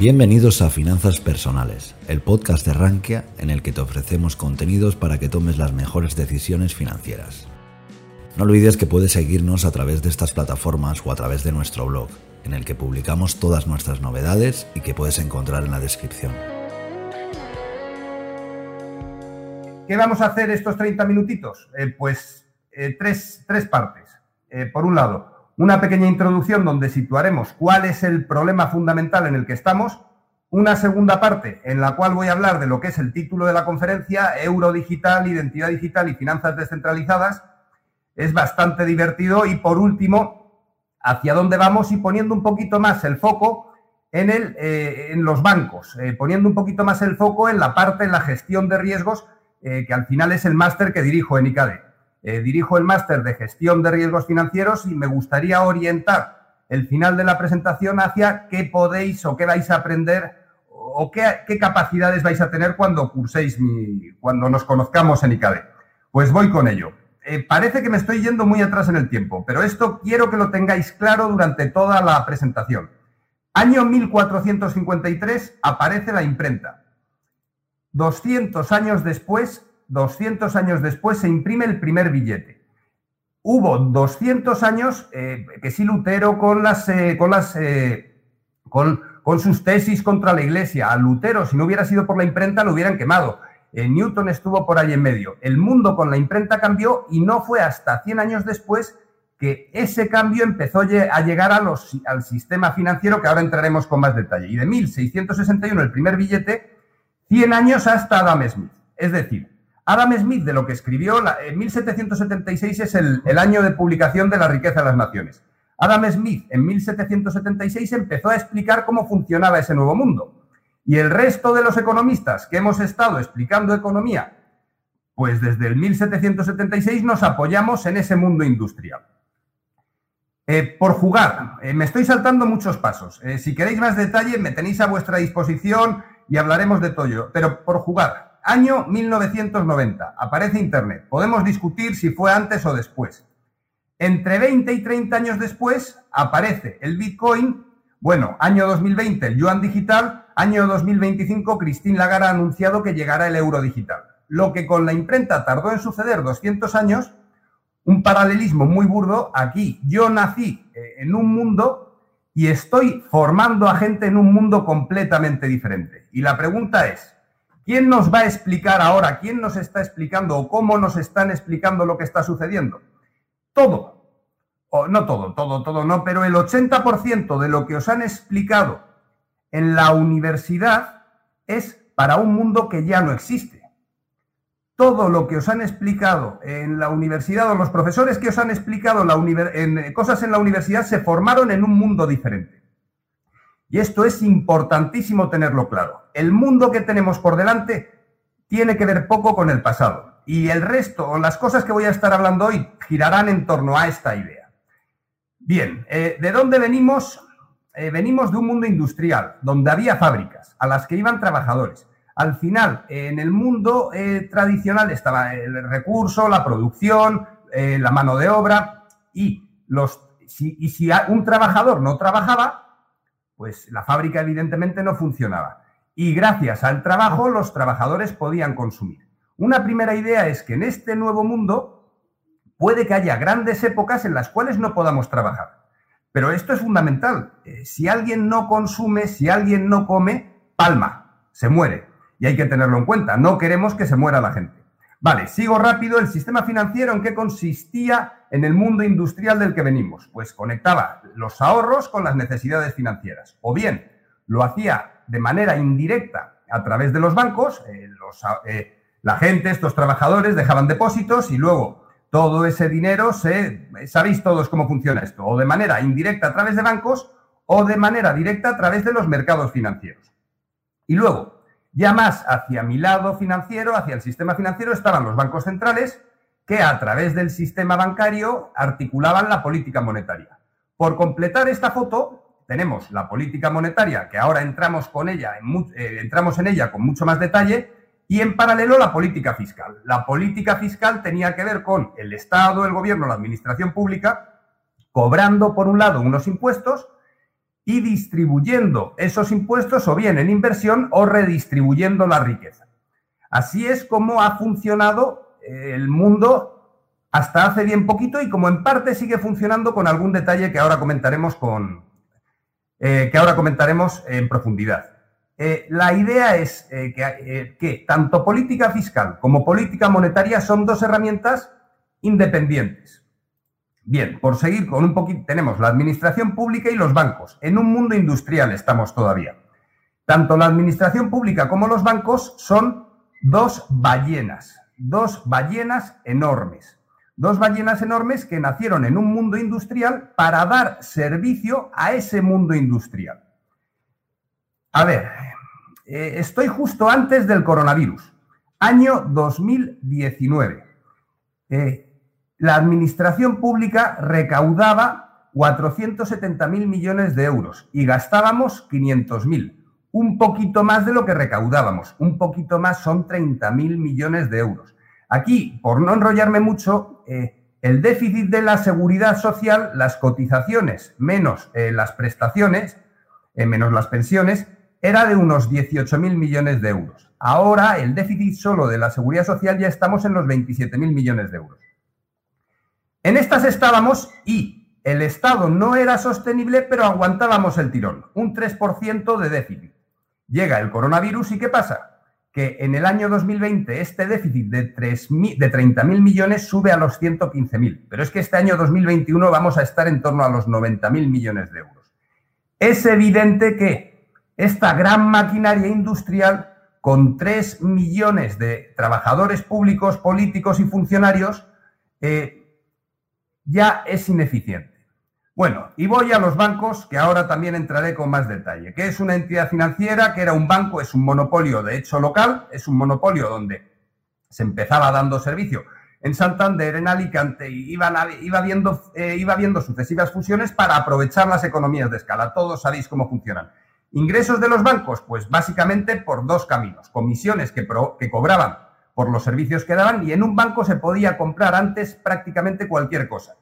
Bienvenidos a Finanzas Personales, el podcast de Rankia en el que te ofrecemos contenidos para que tomes las mejores decisiones financieras. No olvides que puedes seguirnos a través de estas plataformas o a través de nuestro blog, en el que publicamos todas nuestras novedades y que puedes encontrar en la descripción. ¿Qué vamos a hacer estos 30 minutitos? Eh, pues eh, tres, tres, partes. Eh, por un lado, una pequeña introducción donde situaremos cuál es el problema fundamental en el que estamos. Una segunda parte en la cual voy a hablar de lo que es el título de la conferencia, Euro Digital, Identidad Digital y Finanzas Descentralizadas. Es bastante divertido. Y por último, hacia dónde vamos y poniendo un poquito más el foco en, el, en los bancos, poniendo un poquito más el foco en la parte, en la gestión de riesgos eh, que al final es el máster que dirijo en ICADE. Eh, dirijo el máster de gestión de riesgos financieros y me gustaría orientar el final de la presentación hacia qué podéis o qué vais a aprender o qué, capacidades vais a tener cuando curséis, mi, cuando nos conozcamos en ICADE. Pues voy con ello. Eh, parece que me estoy yendo muy atrás en el tiempo, pero esto quiero que lo tengáis claro durante toda la presentación. Año 1453 aparece la imprenta. 200 años después, 200 años después se imprime el primer billete. Hubo 200 años eh, que sí Lutero con las, eh, con las, eh, con, sus tesis contra la Iglesia. A Lutero, si no hubiera sido por la imprenta, lo hubieran quemado. Newton estuvo por ahí en medio. El mundo con la imprenta cambió y no fue hasta 100 años después que ese cambio empezó a llegar al sistema financiero que ahora entraremos con más detalle. Y de 1661 el primer billete 100 años hasta Adam Smith. Es decir, Adam Smith, de lo que escribió, en 1776 es el, año de publicación de La riqueza de las naciones. Adam Smith, en 1776, empezó a explicar cómo funcionaba ese nuevo mundo. Y el resto de los economistas que hemos estado explicando economía, pues desde el 1776 nos apoyamos en ese mundo industrial. Eh, por jugar, eh, me estoy saltando muchos pasos. Eh, si queréis más detalle, me tenéis a vuestra disposición y hablaremos de todo Pero por jugar, año 1990, aparece Internet. Podemos discutir si fue antes o después. Entre 20 y 30 años después aparece el Bitcoin. Bueno, año 2020 el yuan digital, año 2025 Christine Lagarde ha anunciado que llegará el euro digital. Lo que con la imprenta tardó en suceder 200 años, un paralelismo muy burdo, aquí yo nací eh, en un mundo y estoy formando a gente en un mundo completamente diferente. Y la pregunta es, ¿quién nos va a explicar ahora, quién nos está explicando o cómo nos están explicando lo que está sucediendo? Todo, o no todo, todo, todo no, pero el 80% de lo que os han explicado en la universidad es para un mundo que ya no existe todo lo que os han explicado en la universidad o los profesores que os han explicado en cosas en la universidad se formaron en un mundo diferente. Y esto es importantísimo tenerlo claro. El mundo que tenemos por delante tiene que ver poco con el pasado. Y el resto, o las cosas que voy a estar hablando hoy, girarán en torno a esta idea. Bien, eh, ¿de dónde venimos? Eh, venimos de un mundo industrial, donde había fábricas a las que iban trabajadores al final, en el mundo eh, tradicional estaba el recurso, la producción, la mano de obra y, los, y si un trabajador no trabajaba, pues la fábrica evidentemente no funcionaba. Y gracias al trabajo los trabajadores podían consumir. Una primera idea es que en este nuevo mundo puede que haya grandes épocas en las cuales no podamos trabajar. Pero esto es fundamental. Eh, si alguien no consume, si alguien no come, palma, se muere y hay que tenerlo en cuenta. No queremos que se muera la gente. Vale, sigo rápido. El sistema financiero, ¿en qué consistía en el mundo industrial del que venimos? Pues conectaba los ahorros con las necesidades financieras. O bien lo hacía de manera indirecta a través de los bancos. Eh, eh, la gente, estos trabajadores, dejaban depósitos y luego todo ese dinero se... Sabéis todos cómo funciona esto. O de manera indirecta a través de bancos o de manera directa a través de los mercados financieros. Y luego, ya más hacia mi lado financiero, hacia el sistema financiero, estaban los bancos centrales que a través del sistema bancario articulaban la política monetaria. Por completar esta foto, tenemos la política monetaria, que ahora entramos, con ella, en, eh, entramos en ella con mucho más detalle, y en paralelo la política fiscal. La política fiscal tenía que ver con el Estado, el gobierno, la administración pública, cobrando por un lado unos impuestos y distribuyendo esos impuestos o bien en inversión o redistribuyendo la riqueza. Así es como ha funcionado el mundo hasta hace bien poquito y como en parte sigue funcionando con algún detalle que ahora comentaremos con eh, que ahora comentaremos en profundidad. Eh, la idea es que, que tanto política fiscal como política monetaria son dos herramientas independientes. Bien, por seguir con un poquito, tenemos la administración pública y los bancos. En un mundo industrial estamos todavía. Tanto la administración pública como los bancos son dos ballenas, dos ballenas enormes. Dos ballenas enormes que nacieron en un mundo industrial para dar servicio a ese mundo industrial. A ver, eh, estoy justo antes del coronavirus, año 2019 la administración pública recaudaba 470.000 millones de euros y gastábamos 500.000, un poquito más de lo que recaudábamos, un poquito más son 30.000 millones de euros. Aquí, por no enrollarme mucho, eh, el déficit de la seguridad social, las cotizaciones menos eh, las prestaciones, eh, menos las pensiones, era de unos 18.000 millones de euros. Ahora el déficit solo de la seguridad social ya estamos en los 27.000 millones de euros. En estas estábamos y el Estado no era sostenible, pero aguantábamos el tirón, un 3% de déficit. Llega el coronavirus y ¿qué pasa? Que en el año 2020 este déficit de, de 30.000 millones sube a los 115.000, pero es que este año 2021 vamos a estar en torno a los 90.000 millones de euros. Es evidente que esta gran maquinaria industrial, con 3 millones de trabajadores públicos, políticos y funcionarios, eh, ya es ineficiente. Bueno, y voy a los bancos, que ahora también entraré con más detalle. ¿Qué es una entidad financiera? Que era un banco, es un monopolio de hecho local, es un monopolio donde se empezaba dando servicio en Santander, en Alicante, iban iba, viendo, eh, iba viendo sucesivas fusiones para aprovechar las economías de escala. Todos sabéis cómo funcionan. Ingresos de los bancos, pues básicamente por dos caminos. Comisiones que, que cobraban por los servicios que daban y en un banco se podía comprar antes prácticamente cualquier cosa.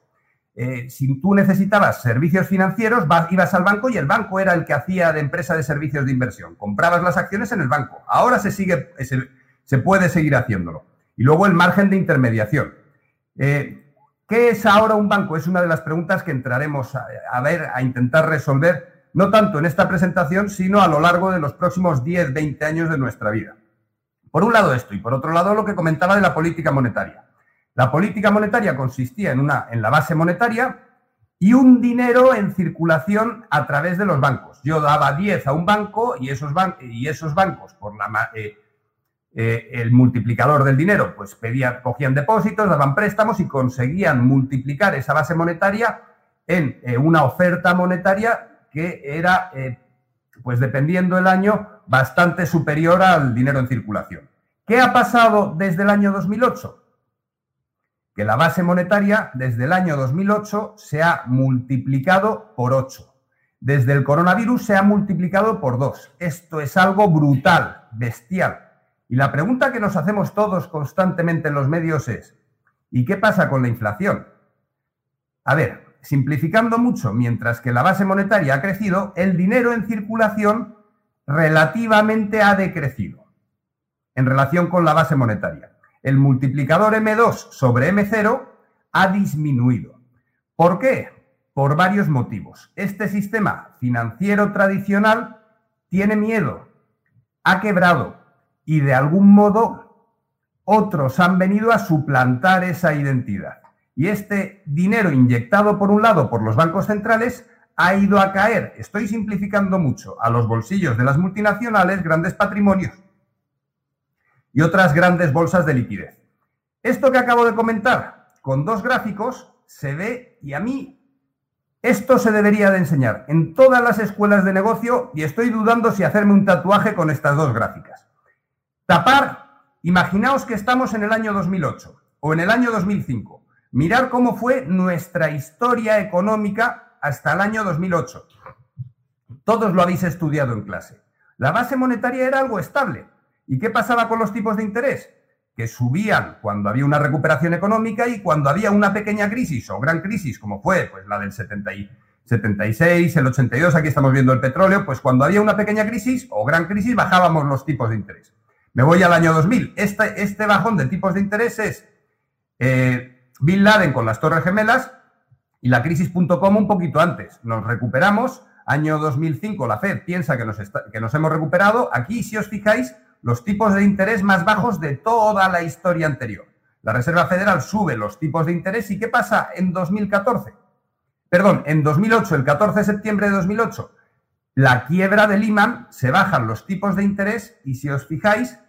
Eh, si tú necesitabas servicios financieros, ibas al banco y el banco era el que hacía de empresa de servicios de inversión. Comprabas las acciones en el banco. Ahora se, sigue, se, puede seguir haciéndolo. Y luego el margen de intermediación. Eh, ¿Qué es ahora un banco? Es una de las preguntas que entraremos a, a, ver, a intentar resolver, no tanto en esta presentación, sino a lo largo de los próximos 10, 20 años de nuestra vida. Por un lado esto y por otro lado lo que comentaba de la política monetaria. La política monetaria consistía en, una, en la base monetaria y un dinero en circulación a través de los bancos. Yo daba 10 a un banco y esos, y esos bancos, por la, eh, eh, el multiplicador del dinero, pues pedían, cogían depósitos, daban préstamos y conseguían multiplicar esa base monetaria en eh, una oferta monetaria que era, pues dependiendo el año, bastante superior al dinero en circulación. ¿Qué ha pasado desde el año 2008? Que la base monetaria desde el año 2008 se ha multiplicado por 8. Desde el coronavirus se ha multiplicado por 2. Esto es algo brutal, bestial. Y la pregunta que nos hacemos todos constantemente en los medios es, ¿y qué pasa con la inflación? A ver, simplificando mucho, mientras que la base monetaria ha crecido, el dinero en circulación relativamente ha decrecido en relación con la base monetaria. El multiplicador M2 sobre M0 ha disminuido. ¿Por qué? Por varios motivos. Este sistema financiero tradicional tiene miedo, ha quebrado y de algún modo otros han venido a suplantar esa identidad. Y este dinero inyectado por un lado por los bancos centrales ha ido a caer, estoy simplificando mucho, a los bolsillos de las multinacionales, grandes patrimonios y otras grandes bolsas de liquidez. Esto que acabo de comentar con dos gráficos se ve y a mí esto se debería de enseñar en todas las escuelas de negocio y estoy dudando si hacerme un tatuaje con estas dos gráficas. Tapar, imaginaos que estamos en el año 2008 o en el año 2005. Mirar cómo fue nuestra historia económica hasta el año 2008. Todos lo habéis estudiado en clase. La base monetaria era algo estable. ¿Y qué pasaba con los tipos de interés? Que subían cuando había una recuperación económica y cuando había una pequeña crisis o gran crisis, como fue pues, la del 76, el 82, aquí estamos viendo el petróleo, pues cuando había una pequeña crisis o gran crisis bajábamos los tipos de interés. Me voy al año 2000. Este, este bajón de tipos de interés es eh, Bin Laden con las Torres Gemelas y la crisis.com un poquito antes. Nos recuperamos. Año 2005, la Fed piensa que nos, que nos hemos recuperado. Aquí, si os fijáis, los tipos de interés más bajos de toda la historia anterior. La Reserva Federal sube los tipos de interés y ¿qué pasa en 2014? Perdón, en 2008, el 14 de septiembre de 2008, la quiebra de Lehman, se bajan los tipos de interés y si os fijáis,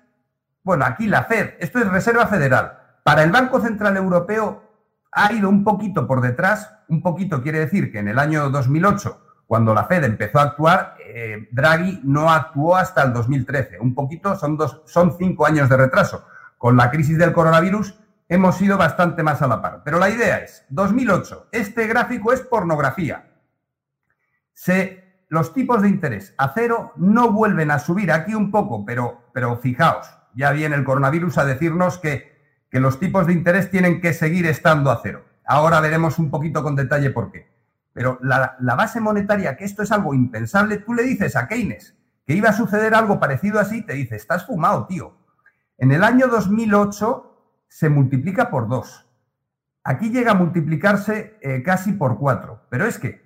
bueno, aquí la Fed, esto es Reserva Federal. Para el Banco Central Europeo ha ido un poquito por detrás, un poquito quiere decir que en el año 2008, cuando la Fed empezó a actuar, eh, Draghi no actuó hasta el 2013. Un poquito, son, cinco años de retraso. Con la crisis del coronavirus hemos ido bastante más a la par. Pero la idea es, 2008, este gráfico es pornografía. Se, los tipos de interés a cero no vuelven a subir aquí un poco, pero, pero fijaos, ya viene el coronavirus a decirnos que, que los tipos de interés tienen que seguir estando a cero. Ahora veremos un poquito con detalle por qué. Pero la, la, base monetaria, que esto es algo impensable, tú le dices a Keynes que iba a suceder algo parecido así, te dice, estás fumado, tío. En el año 2008 se multiplica por dos. Aquí llega a multiplicarse eh, casi por cuatro. Pero es que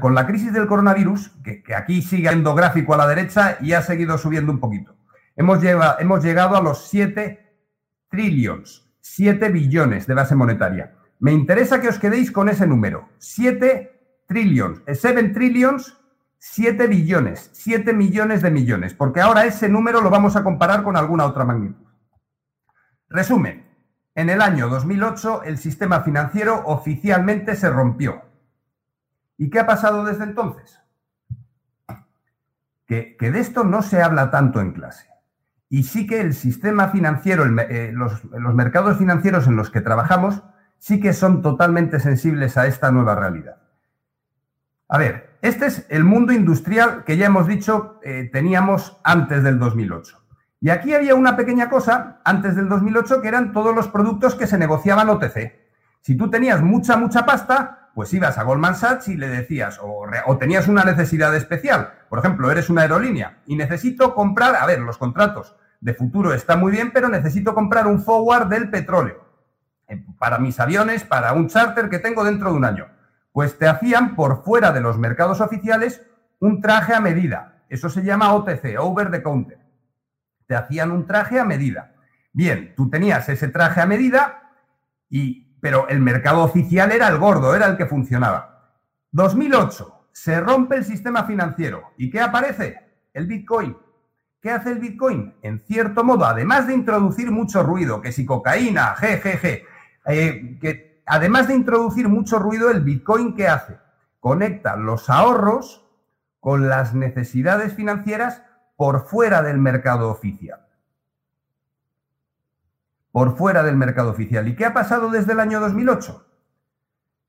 con la crisis del coronavirus, que, aquí sigue siendo gráfico a la derecha y ha seguido subiendo un poquito, hemos, hemos llegado a los 7 trillions, 7 billones de base monetaria. Me interesa que os quedéis con ese número. 7 trillions, 7 eh, trillions, 7 billones, 7 millones de millones, porque ahora ese número lo vamos a comparar con alguna otra magnitud. Resumen, en el año 2008 el sistema financiero oficialmente se rompió. ¿Y qué ha pasado desde entonces? Que, de esto no se habla tanto en clase. Y sí que el sistema financiero, eh, los, los mercados financieros en los que trabajamos, sí que son totalmente sensibles a esta nueva realidad. A ver, este es el mundo industrial que ya hemos dicho eh, teníamos antes del 2008. Y aquí había una pequeña cosa antes del 2008 que eran todos los productos que se negociaban OTC. Si tú tenías mucha, mucha pasta, pues ibas a Goldman Sachs y le decías, o, tenías una necesidad especial. Por ejemplo, eres una aerolínea y necesito comprar, a ver, los contratos de futuro están muy bien, pero necesito comprar un forward del petróleo para mis aviones, para un charter que tengo dentro de un año. Pues te hacían por fuera de los mercados oficiales un traje a medida. Eso se llama OTC, Over the Counter te hacían un traje a medida. Bien, tú tenías ese traje a medida, y, pero el mercado oficial era el gordo, era el que funcionaba. 2008, se rompe el sistema financiero. ¿Y qué aparece? El Bitcoin. ¿Qué hace el Bitcoin? En cierto modo, además de introducir mucho ruido, que si cocaína, jejeje, eh, que además de introducir mucho ruido, el Bitcoin, ¿qué hace? Conecta los ahorros con las necesidades financieras por fuera del mercado oficial. Por fuera del mercado oficial. ¿Y qué ha pasado desde el año 2008?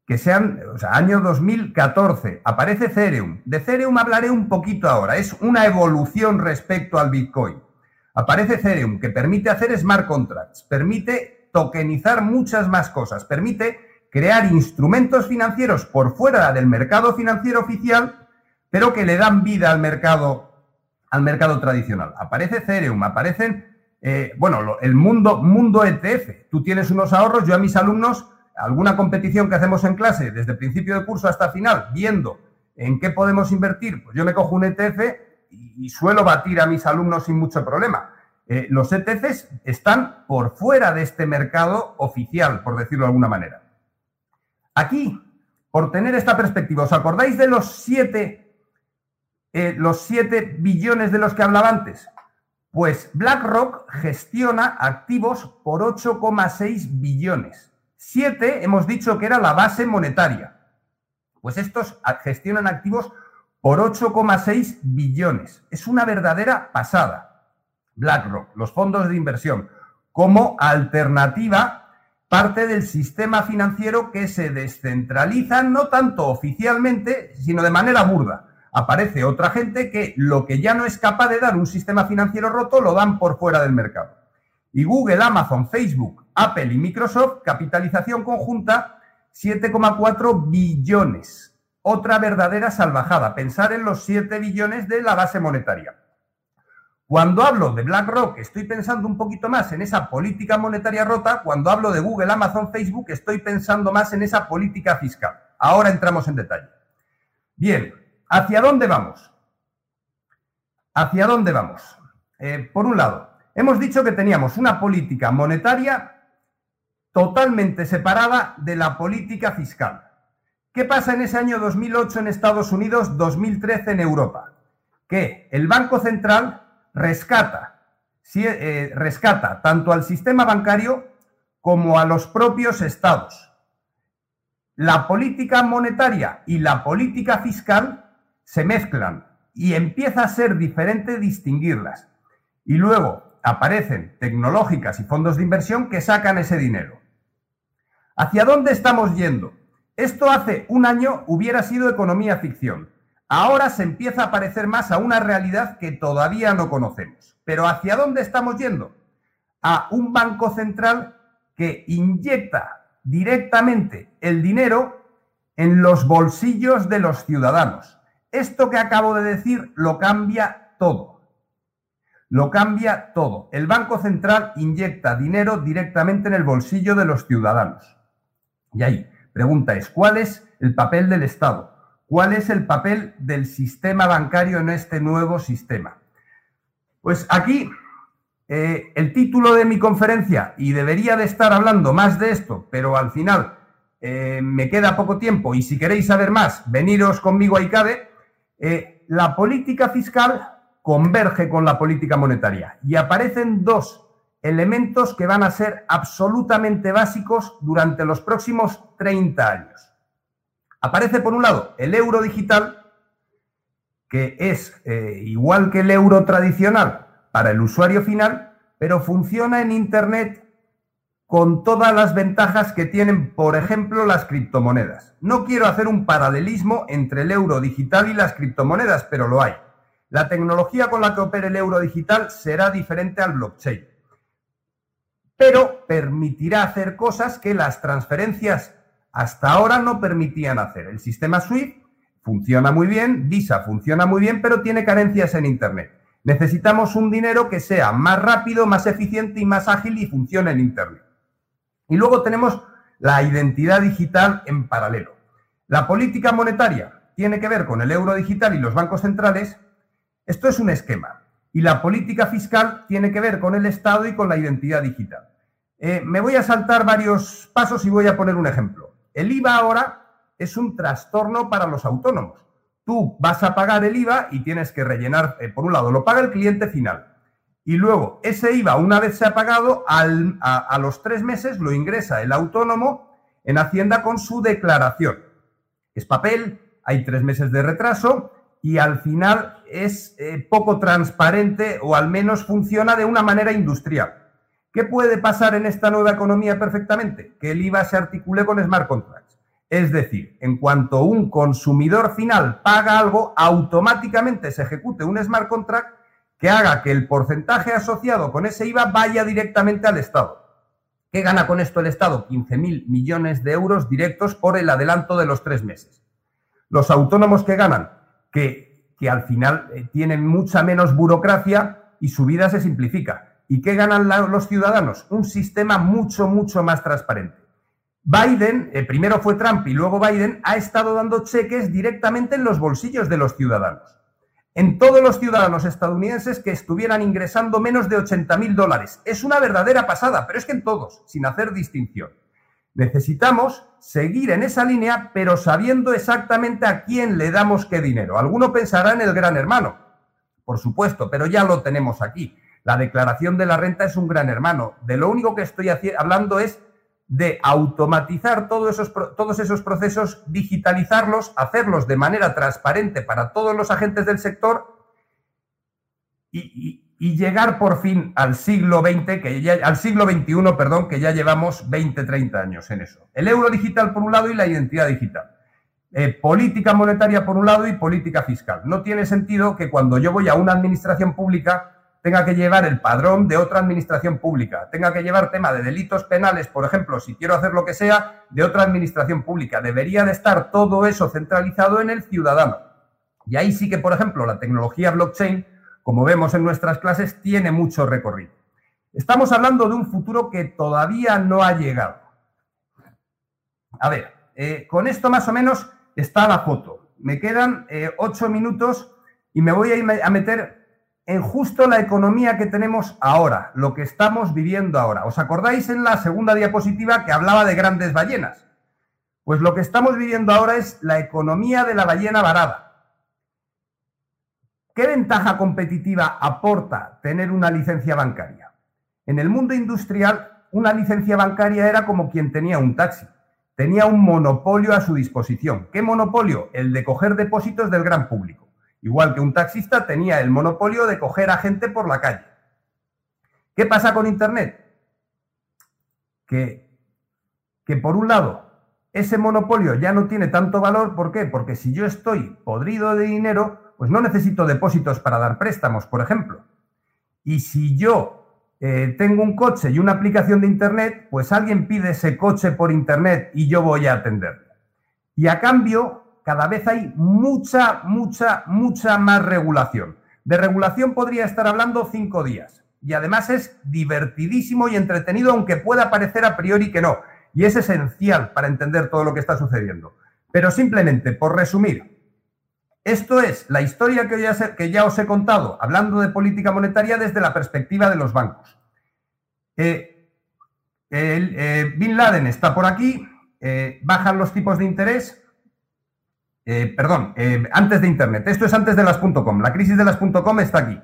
Que sean, o sea, año 2014, aparece Ethereum. De Ethereum hablaré un poquito ahora. Es una evolución respecto al Bitcoin. Aparece Ethereum, que permite hacer smart contracts, permite tokenizar muchas más cosas, permite crear instrumentos financieros por fuera del mercado financiero oficial, pero que le dan vida al mercado al mercado tradicional. Aparece Ethereum, aparecen, eh, bueno, el mundo, mundo ETF. Tú tienes unos ahorros, yo a mis alumnos, alguna competición que hacemos en clase, desde principio de curso hasta final, viendo en qué podemos invertir, pues yo me cojo un ETF y, suelo batir a mis alumnos sin mucho problema. Eh, los ETFs están por fuera de este mercado oficial, por decirlo de alguna manera. Aquí, por tener esta perspectiva, ¿os acordáis de los siete eh, los 7 billones de los que hablaba antes? Pues BlackRock gestiona activos por 8,6 billones. 7 hemos dicho que era la base monetaria. Pues estos gestionan activos por 8,6 billones. Es una verdadera pasada. BlackRock, los fondos de inversión, como alternativa parte del sistema financiero que se descentraliza no tanto oficialmente, sino de manera burda aparece otra gente que lo que ya no es capaz de dar un sistema financiero roto lo dan por fuera del mercado. Y Google, Amazon, Facebook, Apple y Microsoft, capitalización conjunta 7,4 billones. otra verdadera salvajada, pensar en los 7 billones de la base monetaria. Cuando hablo de BlackRock, estoy pensando un poquito más en esa política monetaria rota. Cuando hablo de Google, Amazon, Facebook, estoy pensando más en esa política fiscal. Ahora entramos en detalle. Bien, ¿hacia dónde vamos? ¿Hacia dónde vamos? Eh, por un lado, hemos dicho que teníamos una política monetaria totalmente separada de la política fiscal. ¿Qué pasa en ese año 2008 en Estados Unidos, 2013 en Europa? Que el Banco Central rescata, eh, rescata tanto al sistema bancario como a los propios estados. La política monetaria y la política fiscal se mezclan y empieza a ser diferente distinguirlas. Y luego aparecen tecnológicas y fondos de inversión que sacan ese dinero. ¿Hacia dónde estamos yendo? Esto hace un año hubiera sido economía ficción. Ahora se empieza a parecer más a una realidad que todavía no conocemos. Pero ¿hacia dónde estamos yendo? A un banco central que inyecta directamente el dinero en los bolsillos de los ciudadanos. Esto que acabo de decir lo cambia todo. Lo cambia todo. El Banco Central inyecta dinero directamente en el bolsillo de los ciudadanos. Y ahí, pregunta es, ¿cuál es el papel del Estado? ¿Cuál es el papel del sistema bancario en este nuevo sistema? Pues aquí eh, el título de mi conferencia, y debería de estar hablando más de esto, pero al final eh, me queda poco tiempo y si queréis saber más, veniros conmigo a ICADE, eh, la política fiscal converge con la política monetaria y aparecen dos elementos que van a ser absolutamente básicos durante los próximos 30 años. Aparece, por un lado, el euro digital, que es eh, igual que el euro tradicional para el usuario final, pero funciona en Internet con todas las ventajas que tienen, por ejemplo, las criptomonedas. No quiero hacer un paralelismo entre el euro digital y las criptomonedas, pero lo hay. La tecnología con la que opera el euro digital será diferente al blockchain, pero permitirá hacer cosas que las transferencias hasta ahora no permitían hacer. El sistema SWIFT funciona muy bien, Visa funciona muy bien, pero tiene carencias en Internet. Necesitamos un dinero que sea más rápido, más eficiente y más ágil y funcione en Internet. Y luego tenemos la identidad digital en paralelo. La política monetaria tiene que ver con el euro digital y los bancos centrales. Esto es un esquema. Y la política fiscal tiene que ver con el Estado y con la identidad digital. Eh, me voy a saltar varios pasos y voy a poner un ejemplo. El IVA ahora es un trastorno para los autónomos. Tú vas a pagar el IVA y tienes que rellenar, eh, por un lado, lo paga el cliente final y luego ese IVA, una vez se ha pagado, a, los tres meses lo ingresa el autónomo en Hacienda con su declaración. Es papel, hay tres meses de retraso y al final es eh, poco transparente o al menos funciona de una manera industrial. ¿Qué puede pasar en esta nueva economía perfectamente? Que el IVA se articule con smart contracts. Es decir, en cuanto un consumidor final paga algo, automáticamente se ejecute un smart contract que haga que el porcentaje asociado con ese IVA vaya directamente al Estado. ¿Qué gana con esto el Estado? 15.000 millones de euros directos por el adelanto de los tres meses. Los autónomos que ganan, que, al final eh, tienen mucha menos burocracia y su vida se simplifica. ¿Y qué ganan los ciudadanos? Un sistema mucho, mucho más transparente. Biden, eh, primero fue Trump y luego Biden, ha estado dando cheques directamente en los bolsillos de los ciudadanos en todos los ciudadanos estadounidenses que estuvieran ingresando menos de 80 mil dólares. Es una verdadera pasada, pero es que en todos, sin hacer distinción. Necesitamos seguir en esa línea, pero sabiendo exactamente a quién le damos qué dinero. Alguno pensará en el gran hermano, por supuesto, pero ya lo tenemos aquí. La declaración de la renta es un gran hermano. De lo único que estoy hablando es de automatizar todos esos, procesos, digitalizarlos, hacerlos de manera transparente para todos los agentes del sector y, llegar por fin al siglo XX, que al siglo XXI, perdón, que ya llevamos 20, 30 años en eso. El euro digital por un lado y la identidad digital. Eh, política monetaria por un lado y política fiscal. No tiene sentido que cuando yo voy a una administración pública tenga que llevar el padrón de otra administración pública, tenga que llevar tema de delitos penales, por ejemplo, si quiero hacer lo que sea, de otra administración pública. Debería de estar todo eso centralizado en el ciudadano. Y ahí sí que, por ejemplo, la tecnología blockchain, como vemos en nuestras clases, tiene mucho recorrido. Estamos hablando de un futuro que todavía no ha llegado. A ver, eh, con esto más o menos está la foto. Me quedan eh, ocho minutos y me voy a, a meter en justo la economía que tenemos ahora, lo que estamos viviendo ahora. ¿Os acordáis en la segunda diapositiva que hablaba de grandes ballenas? Pues lo que estamos viviendo ahora es la economía de la ballena varada. ¿Qué ventaja competitiva aporta tener una licencia bancaria? En el mundo industrial, una licencia bancaria era como quien tenía un taxi. Tenía un monopolio a su disposición. ¿Qué monopolio? El de coger depósitos del gran público. Igual que un taxista tenía el monopolio de coger a gente por la calle. ¿Qué pasa con Internet? Que, que por un lado, ese monopolio ya no tiene tanto valor. ¿Por qué? Porque si yo estoy podrido de dinero, pues no necesito depósitos para dar préstamos, por ejemplo. Y si yo eh, tengo un coche y una aplicación de Internet, pues alguien pide ese coche por Internet y yo voy a atenderlo. Y a cambio, cada vez hay mucha, mucha, mucha más regulación. De regulación podría estar hablando cinco días. Y además es divertidísimo y entretenido, aunque pueda parecer a priori que no. Y es esencial para entender todo lo que está sucediendo. Pero simplemente, por resumir, esto es la historia que ya, os he contado, hablando de política monetaria desde la perspectiva de los bancos. Eh, eh, Bin Laden está por aquí, eh, bajan los tipos de interés, perdón, antes de Internet. Esto es antes de las .com. La crisis de las .com está aquí.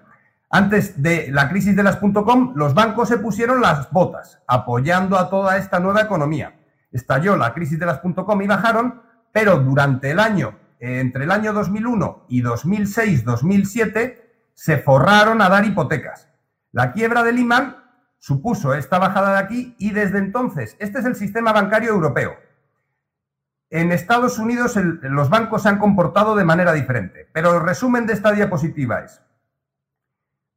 Antes de la crisis de las .com, los bancos se pusieron las botas, apoyando a toda esta nueva economía. Estalló la crisis de las .com y bajaron, pero durante el año entre el año 2001 y 2006-2007 se forraron a dar hipotecas. La quiebra de Lehman supuso esta bajada de aquí y desde entonces, este es el sistema bancario europeo. En Estados Unidos los bancos se han comportado de manera diferente, pero el resumen de esta diapositiva es,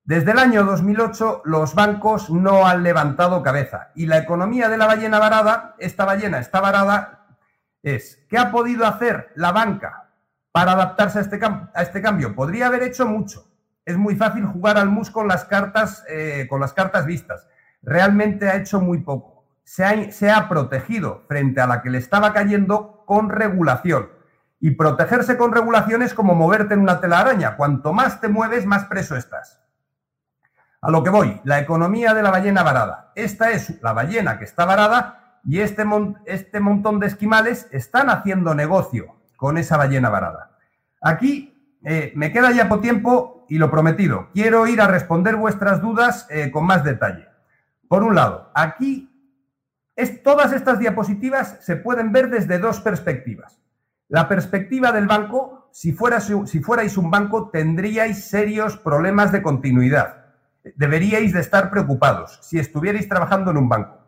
desde el año 2008 los bancos no han levantado cabeza y la economía de la ballena varada, esta ballena está varada, es, ¿qué ha podido hacer la banca para adaptarse a este, a este cambio. Podría haber hecho mucho. Es muy fácil jugar al mus con las cartas, eh, con las cartas vistas. Realmente ha hecho muy poco. Se ha, se ha protegido frente a la que le estaba cayendo con regulación. Y protegerse con regulación es como moverte en una telaraña. Cuanto más te mueves, más preso estás. A lo que voy, la economía de la ballena varada. Esta es la ballena que está varada y este, este montón de esquimales están haciendo negocio con esa ballena varada. Aquí eh, me queda ya por tiempo y lo prometido. Quiero ir a responder vuestras dudas eh, con más detalle. Por un lado, aquí es, todas estas diapositivas se pueden ver desde dos perspectivas. La perspectiva del banco, si, fuera, si fuerais un banco, tendríais serios problemas de continuidad. Deberíais de estar preocupados si estuvierais trabajando en un banco.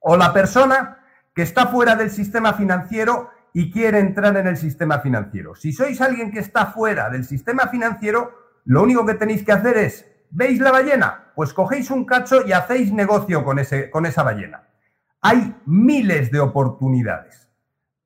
O la persona que está fuera del sistema financiero y quiere entrar en el sistema financiero. Si sois alguien que está fuera del sistema financiero, lo único que tenéis que hacer es, ¿veis la ballena? Pues cogéis un cacho y hacéis negocio con, ese, con esa ballena. Hay miles de oportunidades.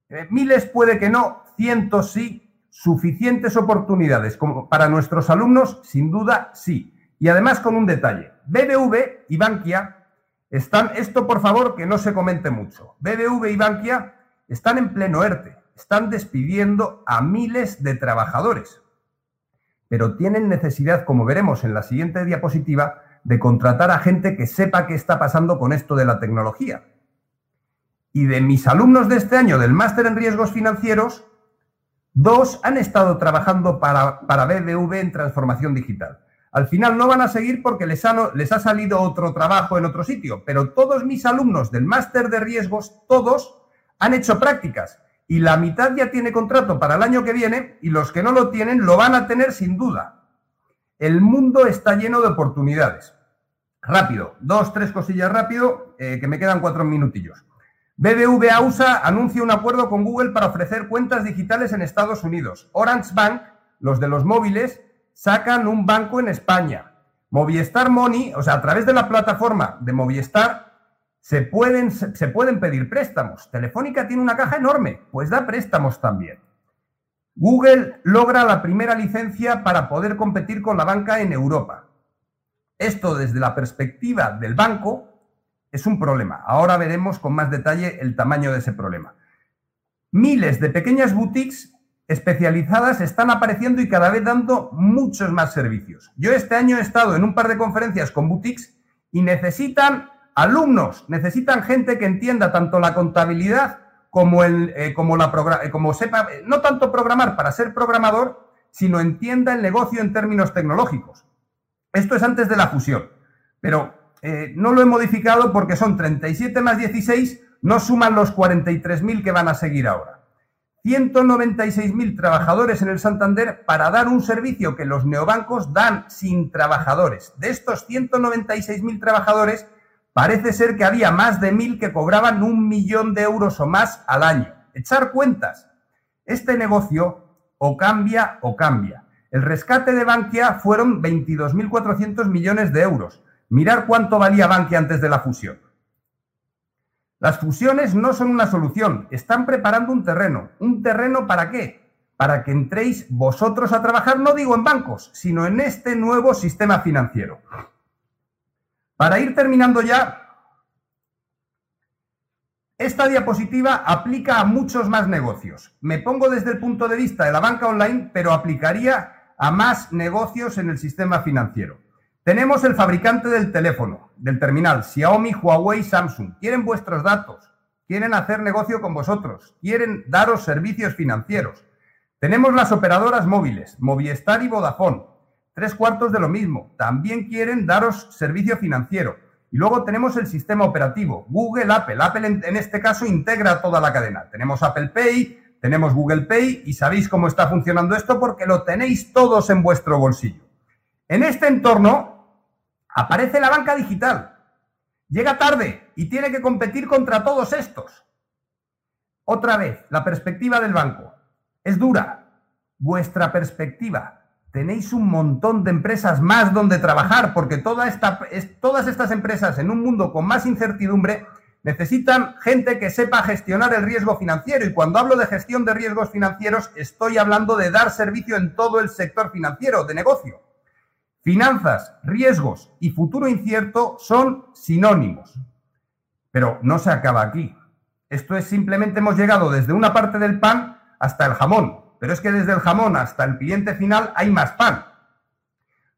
Eh, miles puede que no, cientos sí, suficientes oportunidades para nuestros alumnos, sin duda sí. Y además con un detalle, BBV y Bankia están, esto por favor que no se comente mucho, BBV y Bankia están en pleno ERTE, están despidiendo a miles de trabajadores, pero tienen necesidad, como veremos en la siguiente diapositiva, de contratar a gente que sepa qué está pasando con esto de la tecnología. Y de mis alumnos de este año del máster en riesgos financieros, dos han estado trabajando para, para BBV en transformación digital. Al final no van a seguir porque les ha, les ha salido otro trabajo en otro sitio, pero todos mis alumnos del máster de riesgos, todos han hecho prácticas y la mitad ya tiene contrato para el año que viene y los que no lo tienen lo van a tener sin duda. El mundo está lleno de oportunidades. Rápido, dos, tres cosillas rápido, eh, que me quedan cuatro minutillos. BBVA USA anuncia un acuerdo con Google para ofrecer cuentas digitales en Estados Unidos. Orange Bank, los de los móviles, sacan un banco en España. Movistar Money, o sea, a través de la plataforma de Movistar, se pueden, se pueden pedir préstamos. Telefónica tiene una caja enorme, pues da préstamos también. Google logra la primera licencia para poder competir con la banca en Europa. Esto desde la perspectiva del banco es un problema. Ahora veremos con más detalle el tamaño de ese problema. Miles de pequeñas boutiques especializadas están apareciendo y cada vez dando muchos más servicios. Yo este año he estado en un par de conferencias con boutiques y necesitan alumnos, necesitan gente que entienda tanto la contabilidad como, el, eh, como, la eh, como sepa, eh, no tanto programar para ser programador, sino entienda el negocio en términos tecnológicos. Esto es antes de la fusión, pero no lo he modificado porque son 37 más 16, no suman los 43.000 que van a seguir ahora. 196.000 trabajadores en el Santander para dar un servicio que los neobancos dan sin trabajadores. De estos 196.000 trabajadores, parece ser que había más de 1.000 que cobraban un millón de euros o más al año. Echar cuentas. Este negocio o cambia o cambia. El rescate de Bankia fueron 22.400 millones de euros. Mirar cuánto valía Bankia antes de la fusión. Las fusiones no son una solución, están preparando un terreno. ¿Un terreno para qué? Para que entréis vosotros a trabajar, no digo en bancos, sino en este nuevo sistema financiero. Para ir terminando ya, esta diapositiva aplica a muchos más negocios. Me pongo desde el punto de vista de la banca online, pero aplicaría a más negocios en el sistema financiero. Tenemos el fabricante del teléfono, del terminal, Xiaomi, Huawei, Samsung. Quieren vuestros datos, quieren hacer negocio con vosotros, quieren daros servicios financieros. Tenemos las operadoras móviles, Movistar y Vodafone. Tres cuartos de lo mismo. También quieren daros servicio financiero. Y luego tenemos el sistema operativo, Google, Apple. Apple en, en este caso integra toda la cadena. Tenemos Apple Pay, tenemos Google Pay y sabéis cómo está funcionando esto porque lo tenéis todos en vuestro bolsillo. En este entorno aparece la banca digital. Llega tarde y tiene que competir contra todos estos. Otra vez, la perspectiva del banco. Es dura. Vuestra perspectiva. Tenéis un montón de empresas más donde trabajar porque todas estas empresas en un mundo con más incertidumbre necesitan gente que sepa gestionar el riesgo financiero. Y cuando hablo de gestión de riesgos financieros, estoy hablando de dar servicio en todo el sector financiero, de negocio. Finanzas, riesgos y futuro incierto son sinónimos. Pero no se acaba aquí. Esto es simplemente hemos llegado desde una parte del pan hasta el jamón. Pero es que desde el jamón hasta el cliente final hay más pan.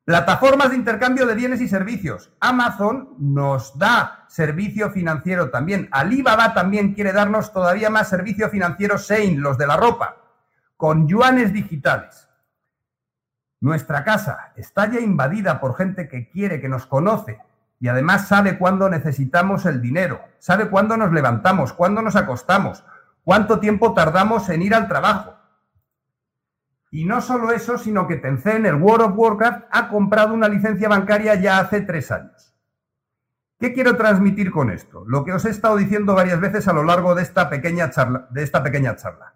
Plataformas de intercambio de bienes y servicios. Amazon nos da servicio financiero también. Alibaba también quiere darnos todavía más servicio financiero. Sein, los de la ropa, con yuanes digitales. Nuestra casa está ya invadida por gente que quiere, que nos conoce y además sabe cuándo necesitamos el dinero, sabe cuándo nos levantamos, cuándo nos acostamos, cuánto tiempo tardamos en ir al trabajo. Y no solo eso, sino que Tencent, el World of Warcraft, ha comprado una licencia bancaria ya hace tres años. ¿Qué quiero transmitir con esto? Lo que os he estado diciendo varias veces a lo largo de esta pequeña charla. De esta pequeña charla.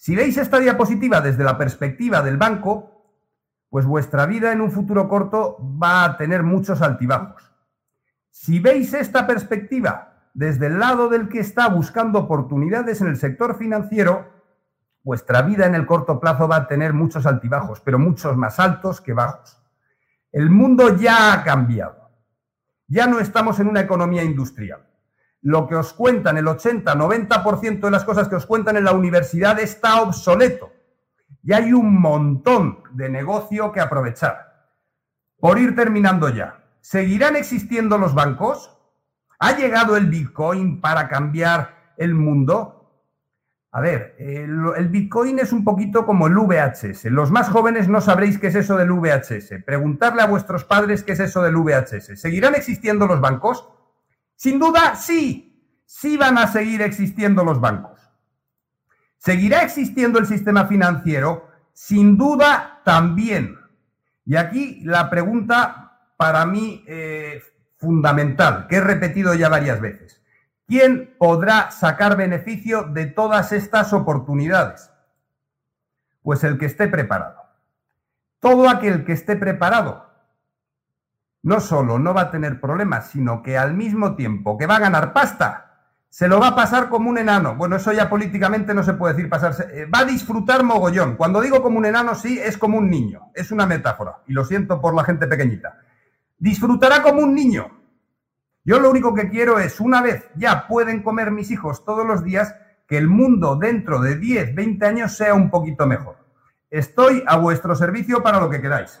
Si veis esta diapositiva desde la perspectiva del banco, pues vuestra vida en un futuro corto va a tener muchos altibajos. Si veis esta perspectiva desde el lado del que está buscando oportunidades en el sector financiero, vuestra vida en el corto plazo va a tener muchos altibajos, pero muchos más altos que bajos. El mundo ya ha cambiado. Ya no estamos en una economía industrial lo que os cuentan, el 80-90% de las cosas que os cuentan en la universidad está obsoleto. Y hay un montón de negocio que aprovechar. Por ir terminando ya, ¿seguirán existiendo los bancos? ¿Ha llegado el Bitcoin para cambiar el mundo? A ver, el, Bitcoin es un poquito como el VHS. Los más jóvenes no sabréis qué es eso del VHS. Preguntarle a vuestros padres qué es eso del VHS. ¿Seguirán existiendo los bancos? Sin duda, sí, sí van a seguir existiendo los bancos. ¿Seguirá existiendo el sistema financiero? Sin duda, también. Y aquí la pregunta para mí eh, fundamental, que he repetido ya varias veces. ¿Quién podrá sacar beneficio de todas estas oportunidades? Pues el que esté preparado. Todo aquel que esté preparado no solo no va a tener problemas, sino que al mismo tiempo que va a ganar pasta, se lo va a pasar como un enano. Bueno, eso ya políticamente no se puede decir pasarse. Eh, va a disfrutar mogollón. Cuando digo como un enano, sí, es como un niño. Es una metáfora. Y lo siento por la gente pequeñita. Disfrutará como un niño. Yo lo único que quiero es, una vez ya pueden comer mis hijos todos los días, que el mundo dentro de 10, 20 años sea un poquito mejor. Estoy a vuestro servicio para lo que queráis.